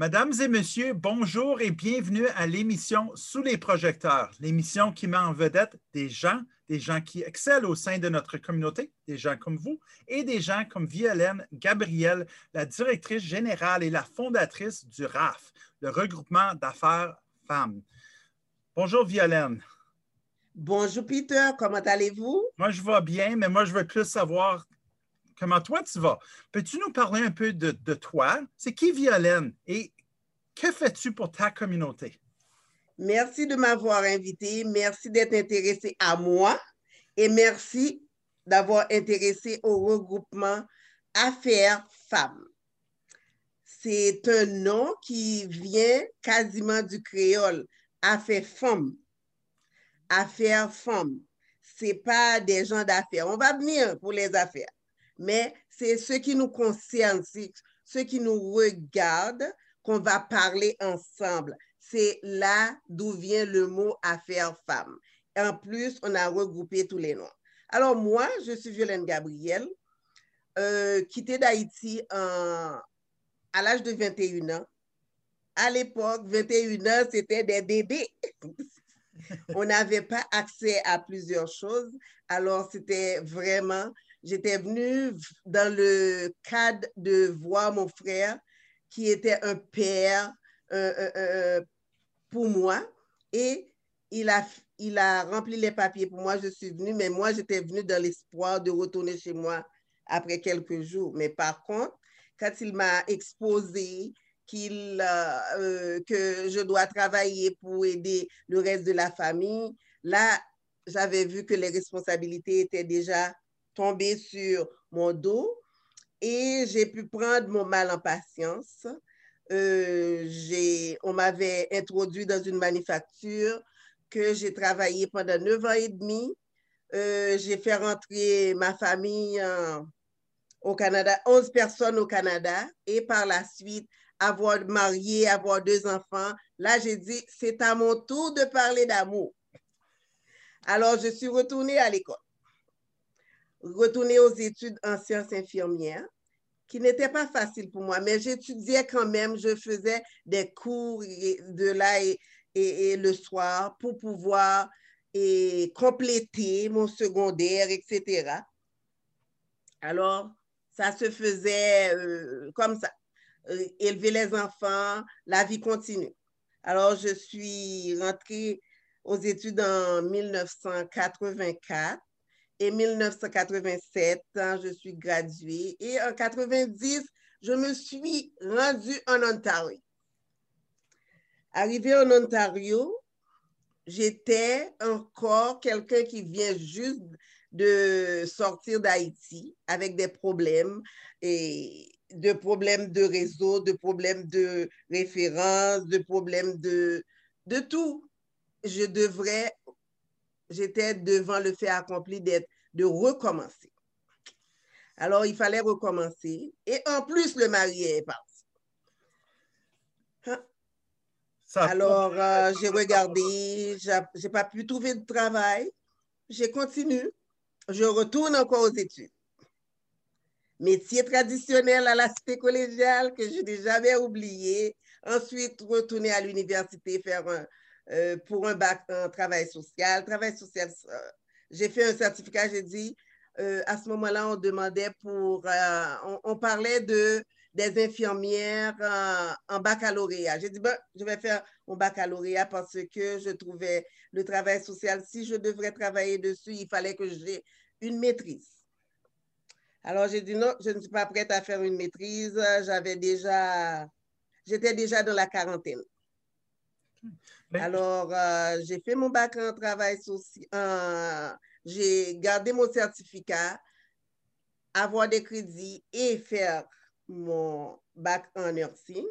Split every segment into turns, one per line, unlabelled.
Mesdames et messieurs, bonjour et bienvenue à l'émission Sous les projecteurs, l'émission qui met en vedette des gens, des gens qui excellent au sein de notre communauté, des gens comme vous et des gens comme Violaine Gabrielle, la directrice générale et la fondatrice du RAF, le regroupement d'affaires femmes. Bonjour Violaine.
Bonjour Peter, comment allez-vous?
Moi, je vais bien, mais moi, je veux plus savoir comment toi tu vas? Peux-tu nous parler un peu de, toi? C'est qui Violaine? Et que fais-tu pour ta communauté?
Merci de m'avoir invité. Merci d'être intéressé à moi et merci d'avoir intéressé au regroupement Affaires Femmes. C'est un nom qui vient quasiment du créole, Affaires Femmes. Affaires Femmes. Ce n'est pas des gens d'affaires. On va venir pour les affaires mais c'est ce qui nous concerne, ce qui nous regarde qu'on va parler ensemble. C'est là d'où vient le mot affaire femme. En plus, on a regroupé tous les noms. Alors moi, je suis Violaine Gabriel, euh, quittée d'Haïti à l'âge de 21 ans. À l'époque, 21 ans, c'était des bébés. on n'avait pas accès à plusieurs choses. Alors, c'était vraiment J'étais venue dans le cadre de voir mon frère qui était un père pour moi et il a, il a rempli les papiers pour moi. Je suis venue, mais moi, j'étais venue dans l'espoir de retourner chez moi après quelques jours. Mais par contre, quand il m'a exposé qu'il, euh, euh, que je dois travailler pour aider le reste de la famille, là, j'avais vu que les responsabilités étaient déjà tombé sur mon dos et j'ai pu prendre mon mal en patience. Euh, on m'avait introduit dans une manufacture que j'ai travaillé pendant neuf ans et demi. Euh, j'ai fait rentrer ma famille au Canada, 11 personnes au Canada, et par la suite, avoir marié, avoir deux enfants. Là, j'ai dit, c'est à mon tour de parler d'amour. Alors, je suis retournée à l'école retourner aux études en sciences infirmières, qui n'était pas facile pour moi, mais j'étudiais quand même, je faisais des cours de là et, et, le soir pour pouvoir et compléter mon secondaire, etc. Alors, ça se faisait euh, comme ça. Euh, élever les enfants, la vie continue. Alors, je suis rentrée aux études en 1984 et 1987, hein, je suis graduée. Et en 90, je me suis rendue en Ontario. Arrivée en Ontario, j'étais encore quelqu'un qui vient juste de sortir d'Haïti avec des problèmes et de problèmes de réseau, de problèmes de référence, de problèmes de, de tout. Je devrais j'étais devant le fait accompli d'être, de recommencer. Alors, il fallait recommencer. Et en plus, le mari est parti. Hein? Alors, euh, j'ai regardé, je n'ai pas pu trouver de travail. J'ai continué. Je retourne encore aux études. Métier traditionnel à la cité collégiale que je n'ai jamais oublié. Ensuite, retourner à l'université, faire un, euh, pour un bac en travail social. Travail social, euh, j'ai fait un certificat, j'ai dit, euh, à ce moment-là, on demandait pour, on, parlait de des infirmières en, baccalauréat. J'ai dit, ben, je vais faire mon baccalauréat parce que je trouvais le travail social, si je devrais travailler dessus, il fallait que j'ai une maîtrise. Alors, j'ai dit non, je ne suis pas prête à faire une maîtrise. J'avais déjà, j'étais déjà dans la quarantaine. Alors, euh, j'ai fait mon bac en travail social. j'ai gardé mon certificat, avoir des crédits et faire mon bac en nursing.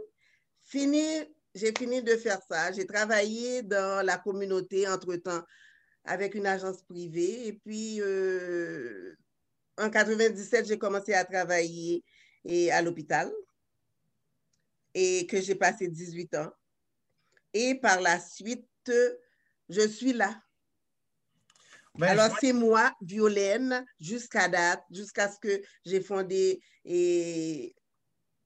Fini, j'ai fini de faire ça. J'ai travaillé dans la communauté entre-temps avec une agence privée. Et puis, euh, en 97, j'ai commencé à travailler et à l'hôpital et que j'ai passé 18 ans. Et par la suite, je suis là. Ben, Alors, c'est moi, Violaine, jusqu'à date, jusqu'à ce que j'ai fondé et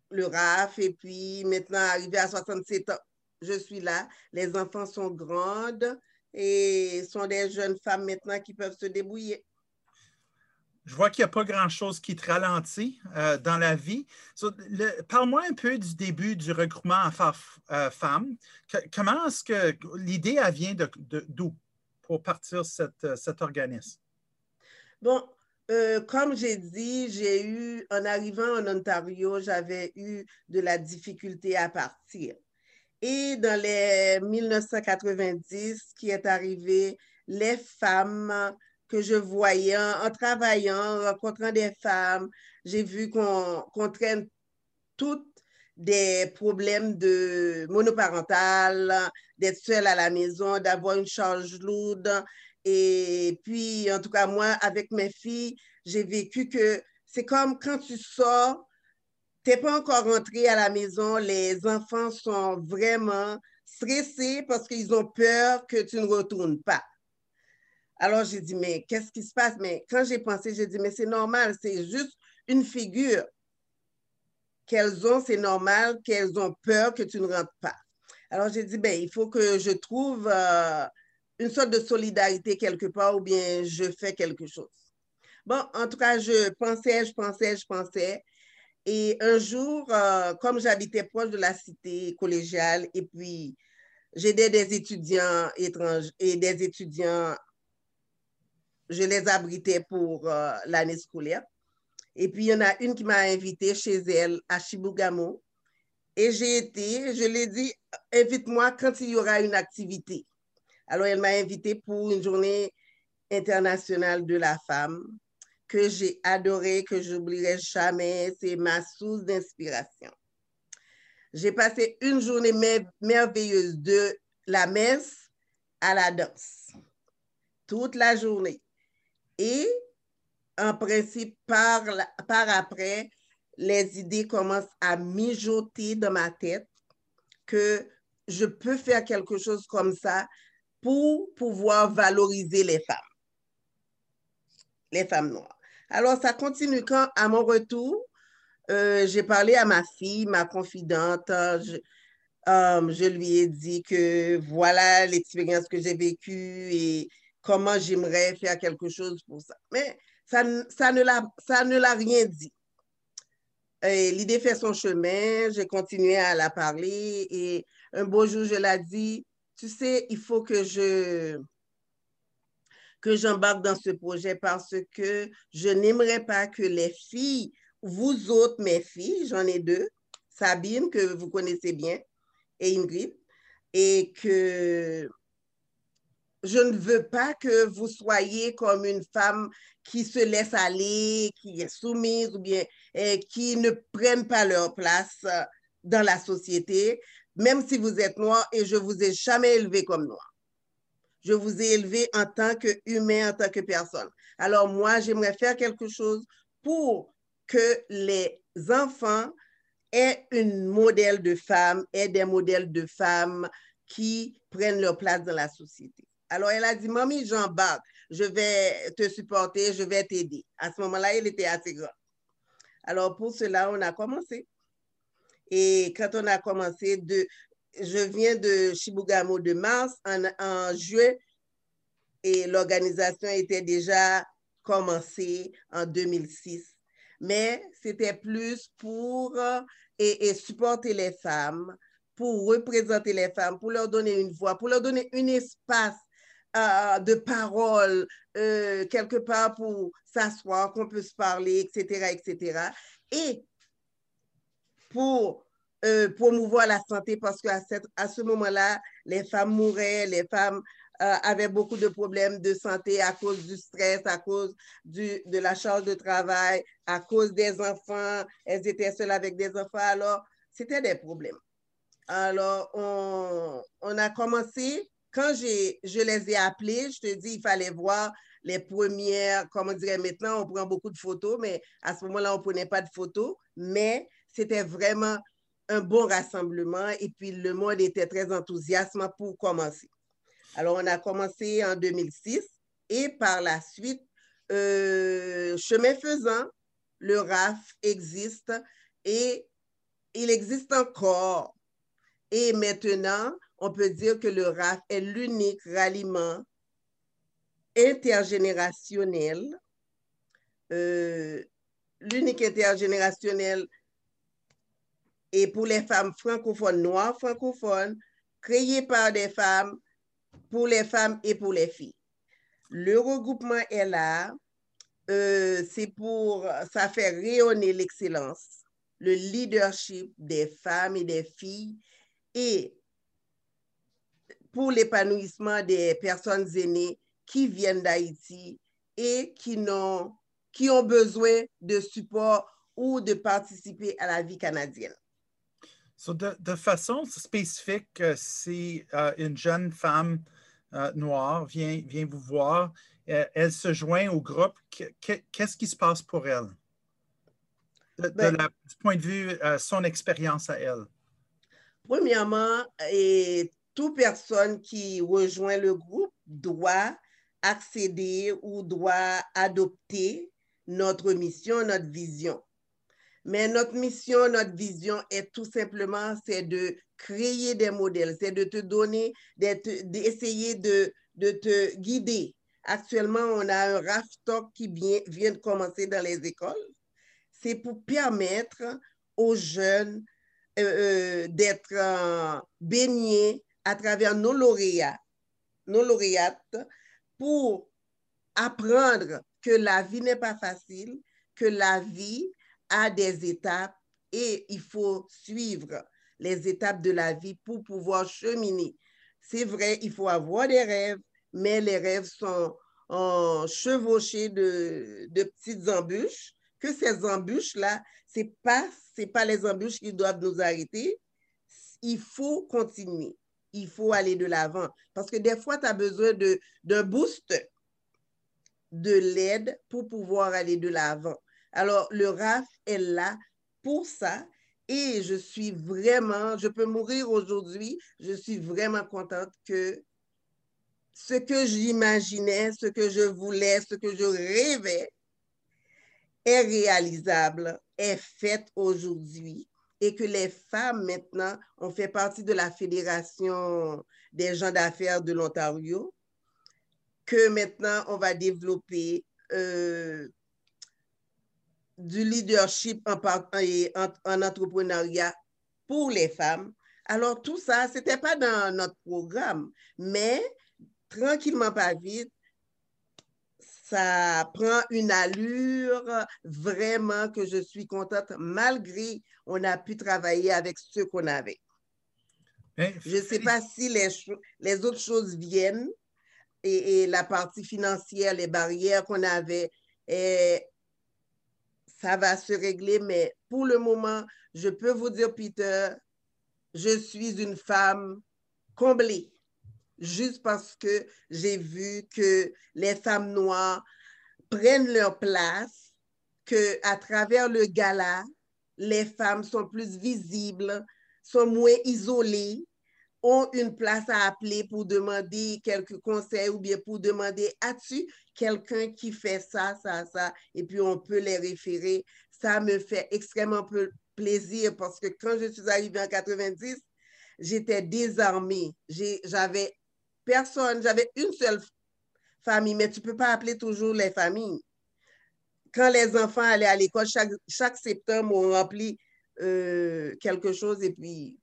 le RAF et puis maintenant, arrivé à 67 ans, je suis là. Les enfants sont grandes et sont des jeunes femmes maintenant qui peuvent se débrouiller.
Je vois qu'il n'y a pas grand-chose qui te ralentit euh, dans la vie. Parle-moi un peu du début du regroupement. Euh, comment est-ce que l'idée vient d'où pour partir cette, cet organisme?
Bon, euh, comme j'ai dit, j'ai eu, en arrivant en Ontario, j'avais eu de la difficulté à partir. Et dans les 1990, qui est arrivé, les femmes que je voyais en, travaillant, en rencontrant des femmes, j'ai vu qu'on traîne toutes des problèmes de monoparental, d'être seule à la maison, d'avoir une charge lourde. Et puis, en tout cas, moi, avec mes filles, j'ai vécu que c'est comme quand tu sors, tu n'es pas encore rentré à la maison, les enfants sont vraiment stressés parce qu'ils ont peur que tu ne retournes pas. Alors, j'ai dit, mais qu'est-ce qui se passe? Mais quand j'ai pensé, j'ai dit, mais c'est normal, c'est juste une figure qu'elles ont, c'est normal qu'elles ont peur que tu ne rentres pas. Alors, j'ai dit, ben, il faut que je trouve euh, une sorte de solidarité quelque part ou bien je fais quelque chose. Bon, en tout cas, je pensais, je pensais, je pensais. Et un jour, euh, comme j'habitais proche de la cité collégiale et puis j'aidais des étudiants étrangers et des étudiants, je les abritais pour euh, l'année scolaire. Et puis, il y en a une qui m'a invité chez elle à Chibougamau. Et j'ai été, je lui ai dit, invite-moi quand il y aura une activité. Alors, elle m'a invité pour une journée internationale de la femme que j'ai adoré, que j'oublierai jamais. C'est ma source d'inspiration. J'ai passé une journée merveilleuse de la messe à la danse, toute la journée. Et en principe, par, par après, les idées commencent à mijoter dans ma tête que je peux faire quelque chose comme ça pour pouvoir valoriser les femmes, les femmes noires. Alors, ça continue quand, à mon retour, euh, j'ai parlé à ma fille, ma confidente. Je, euh, je lui ai dit que voilà l'expérience que j'ai vécue et comment j'aimerais faire quelque chose pour ça. Mais ça, ça ne l'a rien dit. L'idée fait son chemin, j'ai continué à la parler et un beau jour, je l'ai dit, tu sais, il faut que je que j'embarque dans ce projet parce que je n'aimerais pas que les filles, vous autres, mes filles, j'en ai deux, Sabine, que vous connaissez bien, et Ingrid, et que je ne veux pas que vous soyez comme une femme qui se laisse aller, qui est soumise ou bien qui ne prennent pas leur place euh, dans la société, même si vous êtes noir et je vous ai jamais élevé comme noir. Je vous ai élevé en tant qu'humain, en tant que personne. Alors moi, j'aimerais faire quelque chose pour que les enfants aient une modèle de femme, aient des modèles de femmes qui prennent leur place dans la société. Alors, elle a dit, Mamie, j'embarque, je vais te supporter, je vais t'aider. À ce moment-là, elle était assez grande. Alors, pour cela, on a commencé. Et quand on a commencé, je viens de Chibougamau de mars, en, juin, et l'organisation était déjà commencée en 2006. Mais c'était plus pour et supporter les femmes, pour représenter les femmes, pour leur donner une voix, pour leur donner un espace euh, de parole euh, quelque part pour s'asseoir, qu'on peut se parler, etc., etc. Et pour euh, promouvoir la santé, parce qu'à à ce moment-là, les femmes mouraient, les femmes avaient beaucoup de problèmes de santé à cause du stress, à cause du, de la charge de travail, à cause des enfants. Elles étaient seules avec des enfants, alors c'était des problèmes. Alors, on, on a commencé quand je les ai appelés, je te dis, il fallait voir les premières, comme on dirait maintenant, on prend beaucoup de photos, mais à ce moment-là, on ne prenait pas de photos, mais c'était vraiment un bon rassemblement et puis le monde était très enthousiaste pour commencer. Alors, on a commencé en 2006 et par la suite, euh, chemin faisant, le RAF existe et il existe encore. Et maintenant, on peut dire que le RAF est l'unique ralliement intergénérationnel, euh, l'unique intergénérationnel et pour les femmes francophones, noires francophones, créé par des femmes, pour les femmes et pour les filles. Le regroupement est là, euh, c'est pour, ça fait rayonner l'excellence, le leadership des femmes et des filles et pour l'épanouissement des personnes aînées qui viennent d'Haïti et qui, qui ont besoin de support ou de participer à la vie canadienne.
de, façon spécifique, euh, si euh, une jeune femme euh, noire vient, vient vous voir, elle se joint au groupe, qu'est-ce qui se passe pour elle? De, ben du point de vue, son expérience à elle.
Premièrement, et toute personne qui rejoint le groupe doit accéder ou doit adopter notre mission, notre vision. Mais notre mission, notre vision est tout simplement, c'est de créer des modèles, c'est de te donner, d'essayer de, de, te guider. Actuellement, on a un RAF qui vient, vient de commencer dans les écoles. C'est pour permettre aux jeunes euh, euh, d'être euh, baignés à travers nos lauréats, nos lauréates, pour apprendre que la vie n'est pas facile, que la vie a des étapes et il faut suivre les étapes de la vie pour pouvoir cheminer. C'est vrai, il faut avoir des rêves, mais les rêves sont chevauchés de, de petites embûches, que ces embûches-là, ce n'est pas, pas les embûches qui doivent nous arrêter. Il faut continuer il faut aller de l'avant. Parce que des fois, tu as besoin d'un boost, de l'aide pour pouvoir aller de l'avant. Alors, le RAF est là pour ça. Et je suis vraiment, je peux mourir aujourd'hui, je suis vraiment contente que ce que j'imaginais, ce que je voulais, ce que je rêvais est réalisable, est fait aujourd'hui et que les femmes maintenant ont fait partie de la Fédération des gens d'affaires de l'Ontario, que maintenant on va développer euh, du leadership en, en, entrepreneuriat pour les femmes. Alors tout ça, ce n'était pas dans notre programme, mais tranquillement, pas vite, ça prend une allure vraiment que je suis contente, malgré on a pu travailler avec ce qu'on avait. je ne sais pas si les, les autres choses viennent et, la partie financière, les barrières qu'on avait, et ça va se régler, mais pour le moment, je peux vous dire, Peter, je suis une femme comblée juste parce que j'ai vu que les femmes noires prennent leur place, que à travers le gala, les femmes sont plus visibles, sont moins isolées, ont une place à appeler pour demander quelques conseils ou bien pour demander as-tu quelqu'un qui fait ça, ça, ça, et puis on peut les référer. Ça me fait extrêmement plaisir parce que quand je suis arrivée en 90, j'étais désarmée. J'avais personne, j'avais une seule famille, mais tu ne peux pas appeler toujours les familles. Quand les enfants allaient à l'école, chaque, septembre, on remplit euh, quelque chose et puis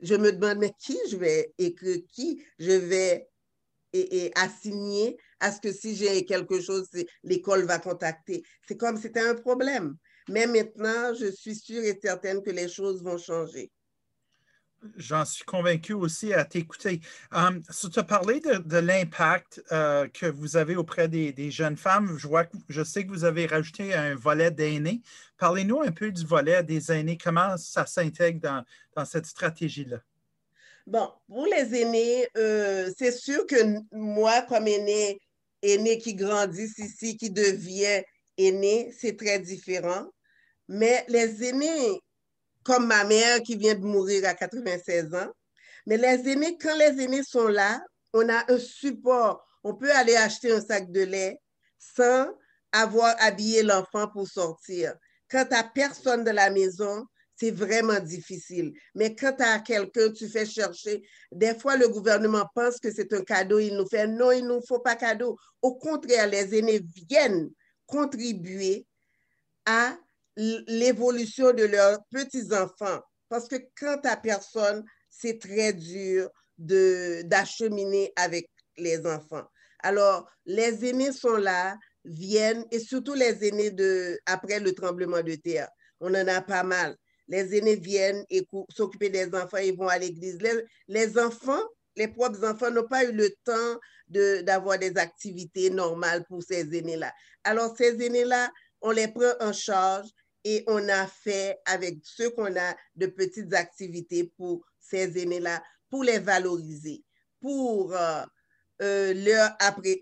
je me demande, mais qui je vais écrire, qui je vais et, assigner à ce que si j'ai quelque chose, l'école va contacter. C'est comme c'était un problème. Mais maintenant, je suis sûre et certaine que les choses vont changer.
J'en suis convaincu aussi à t'écouter. Um, tu as parlé de, l'impact euh, que vous avez auprès des, jeunes femmes. Je, vois, je sais que vous avez rajouté un volet d'aînés. Parlez-nous un peu du volet des aînés. Comment ça s'intègre dans, cette stratégie-là?
Bon, pour les aînés, euh, c'est sûr que moi, comme aîné, aîné qui grandit ici, qui devient aîné, c'est très différent. Mais les aînés, comme ma mère qui vient de mourir à 96 ans. Mais les aînés, quand les aînés sont là, on a un support. On peut aller acheter un sac de lait sans avoir habillé l'enfant pour sortir. Quand tu personne de la maison, c'est vraiment difficile. Mais quand tu as quelqu'un, tu fais chercher. Des fois, le gouvernement pense que c'est un cadeau, il nous fait non, il ne nous faut pas cadeau. Au contraire, les aînés viennent contribuer à l'évolution de leurs petits-enfants. Parce que quand tu personne, c'est très dur d'acheminer avec les enfants. Alors, les aînés sont là, viennent, et surtout les aînés de, après le tremblement de terre. On en a pas mal. Les aînés viennent et s'occuper des enfants, ils vont à l'église. Les, enfants, les propres enfants n'ont pas eu le temps d'avoir des activités normales pour ces aînés-là. Alors, ces aînés-là, on les prend en charge et on a fait avec ce qu'on a de petites activités pour ces aînés-là, pour les valoriser, pour euh, euh, leur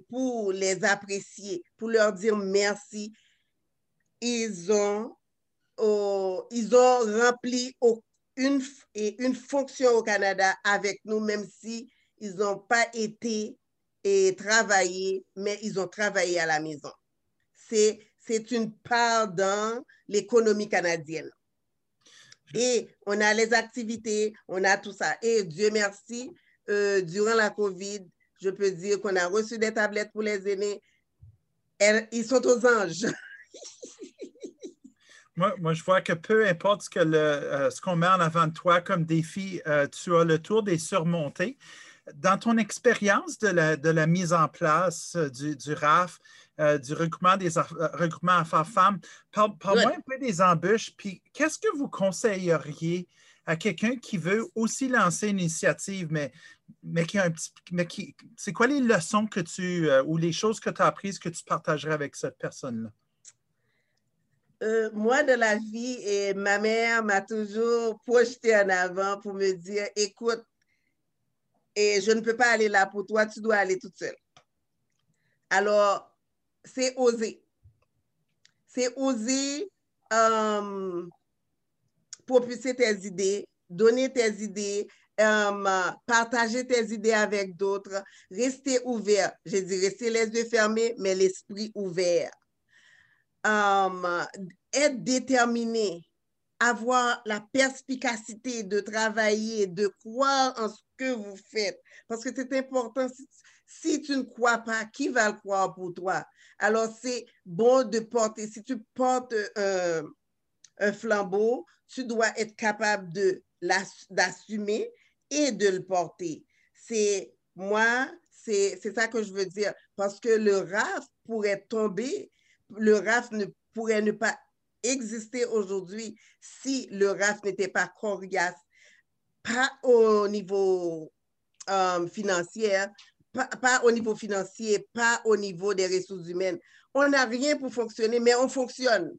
pour les apprécier, pour leur dire merci. Ils ont, ils ont rempli une, une fonction au Canada avec nous, même si ils n'ont pas été et travaillé, mais ils ont travaillé à la maison. C'est, c'est une part dans l'économie canadienne. Et on a les activités, on a tout ça. Et Dieu merci, euh, durant la COVID, je peux dire qu'on a reçu des tablettes pour les aînés. ils sont aux anges.
moi, je vois que peu importe ce qu'on euh, met en avant de toi comme défi, euh, tu as le tour des surmontés. Dans ton expérience de la, de la, mise en place euh, du, du RAF, du regroupement des regroupements enfants-femmes, parle-moi un peu des embûches, puis qu'est-ce que vous conseilleriez à quelqu'un qui veut aussi lancer une initiative, mais mais qui a un petit. Mais qui, c'est quoi les leçons que tu euh, ou les choses que tu as apprises que tu partagerais avec cette personne-là?
Euh, moi, de la vie, et ma mère m'a toujours projeté en avant pour me dire écoute, et je ne peux pas aller là pour toi, tu dois aller toute seule. Alors, c'est oser. C'est oser euh, propulser tes idées, donner tes idées, euh, partager tes idées avec d'autres, rester ouvert. J'ai dit rester les yeux fermés, mais l'esprit ouvert. Euh, être déterminé, avoir la perspicacité de travailler, de croire en ce que vous faites. Parce que c'est important. Si, tu ne crois pas, qui va le croire pour toi? Alors, c'est bon de porter. Si tu portes un, un flambeau, tu dois être capable d'assumer et de le porter. C'est moi, c'est ça que je veux dire. Parce que le RAF pourrait tomber, le RAF ne pourrait ne pas exister aujourd'hui si le RAF n'était pas coriace, pas au niveau euh, financier, pas, au niveau financier, pas au niveau des ressources humaines. On n'a rien pour fonctionner, mais on fonctionne.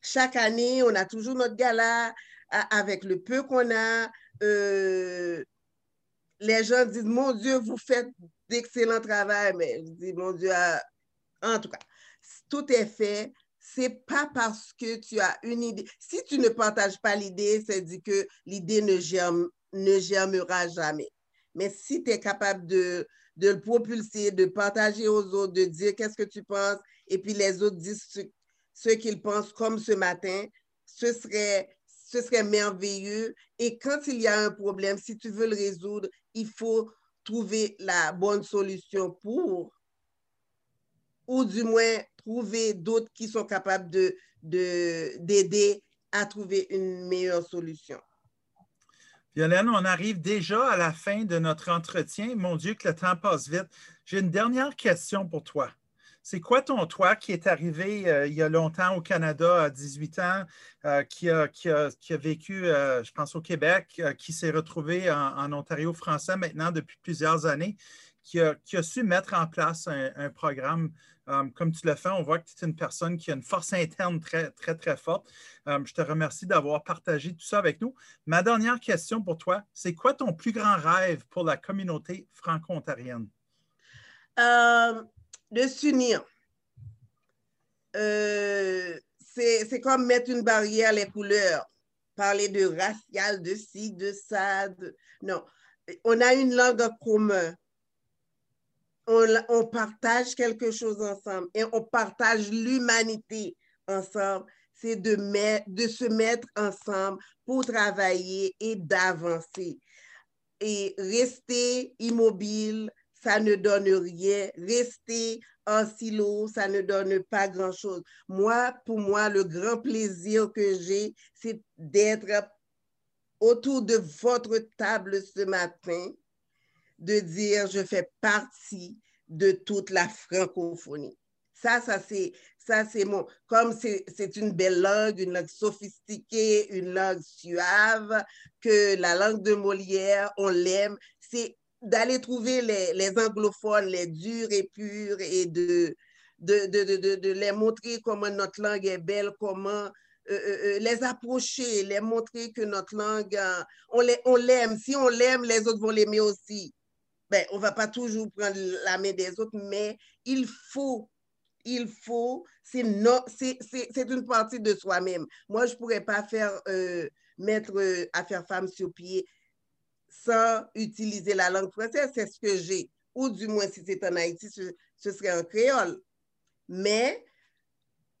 Chaque année, on a toujours notre gala avec le peu qu'on a. Euh, les gens disent, mon Dieu, vous faites d'excellent travail, mais je dis, mon Dieu, en tout cas, tout est fait. C'est pas parce que tu as une idée. Si tu ne partages pas l'idée, c'est dit que l'idée ne, germe, ne germera jamais. Mais si tu es capable de, de le propulser, de partager aux autres, de dire qu'est-ce que tu penses, et puis les autres disent ce, qu'ils pensent, comme ce matin, ce serait ce serait merveilleux. Et quand il y a un problème, si tu veux le résoudre, il faut trouver la bonne solution pour, ou du moins trouver d'autres qui sont capables de, d'aider à trouver une meilleure solution.
Violaine, on arrive déjà à la fin de notre entretien. Mon Dieu, que le temps passe vite. J'ai une dernière question pour toi. C'est quoi ton toi qui est arrivé euh, il y a longtemps au Canada à 18 ans, euh, qui, a, vécu, euh, je pense, au Québec, qui s'est retrouvé en, Ontario français maintenant depuis plusieurs années, qui a, su mettre en place un, programme comme tu l'as fait? On voit que tu es une personne qui a une force interne très, très, très forte. je te remercie d'avoir partagé tout ça avec nous. Ma dernière question pour toi, c'est quoi ton plus grand rêve pour la communauté franco-ontarienne?
de s'unir. Euh, c'est comme mettre une barrière les couleurs, parler de racial, de ci, de ça. Non, on a une langue commune. On, partage quelque chose ensemble et on partage l'humanité. ensemble, c'est de, de se mettre ensemble pour travailler et d'avancer. Et rester immobile, ça ne donne rien. Rester en silo, ça ne donne pas grand-chose. Moi, pour moi, le grand plaisir que j'ai, c'est d'être autour de votre table ce matin, de dire je fais partie de toute la francophonie. Ça, ça c'est, ça c'est mon, comme c'est une belle langue, une langue sophistiquée, une langue suave, que la langue de Molière, on l'aime, c'est d'aller trouver les, anglophones, les durs et purs, et de, de, de, de, les montrer comment notre langue est belle, comment euh, euh, euh, les approcher, les montrer que notre langue, on l'aime. Si on l'aime, les autres vont l'aimer aussi. Ben, on ne va pas toujours prendre la main des autres, mais il faut, il faut, c'est une partie de soi-même. Moi, je ne pourrais pas faire mettre affaire femme sur pied sans utiliser la langue française, c'est ce que j'ai. Ou du moins, si c'est en Haïti, ce, ce serait en créole. Mais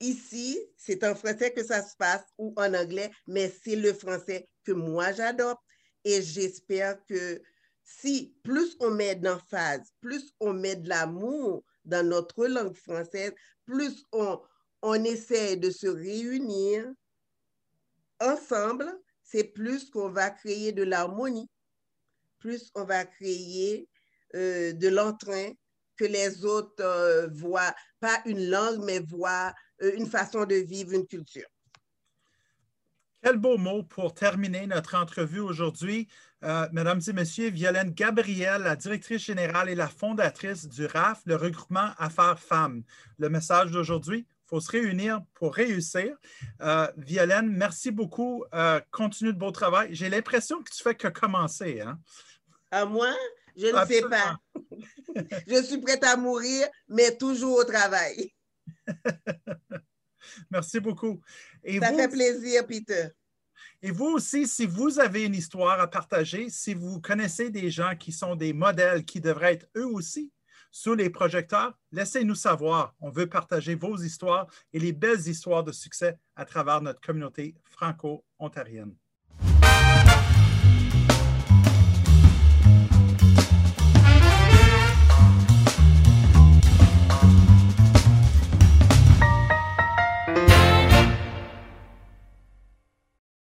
Ici, c'est en français que ça se passe ou en anglais, mais c'est le français que moi j'adopte et j'espère que si plus on met d'emphase, plus on met de l'amour dans notre langue française, plus on, on essaie de se réunir ensemble, c'est plus qu'on va créer de l'harmonie, plus on va créer euh, de l'entrain que les autres euh, voient, pas une langue, mais voient euh, une façon de vivre, une culture.
Quel beau mot pour terminer notre entrevue aujourd'hui. Euh, mesdames et messieurs, Violaine Gabriel, la directrice générale et la fondatrice du RAF, le regroupement Affaires Femmes. Le message d'aujourd'hui, il faut se réunir pour réussir. Euh, Violaine, merci beaucoup. continue de beau travail. J'ai l'impression que tu fais que commencer. Hein?
À moi, je ne sais pas. je suis prête à mourir, mais toujours au travail.
Merci beaucoup.
Et Ça fait plaisir, Peter.
Et vous aussi, si vous avez une histoire à partager, si vous connaissez des gens qui sont des modèles qui devraient être eux aussi sous les projecteurs, laissez-nous savoir. On veut partager vos histoires et les belles histoires de succès à travers notre communauté franco-ontarienne.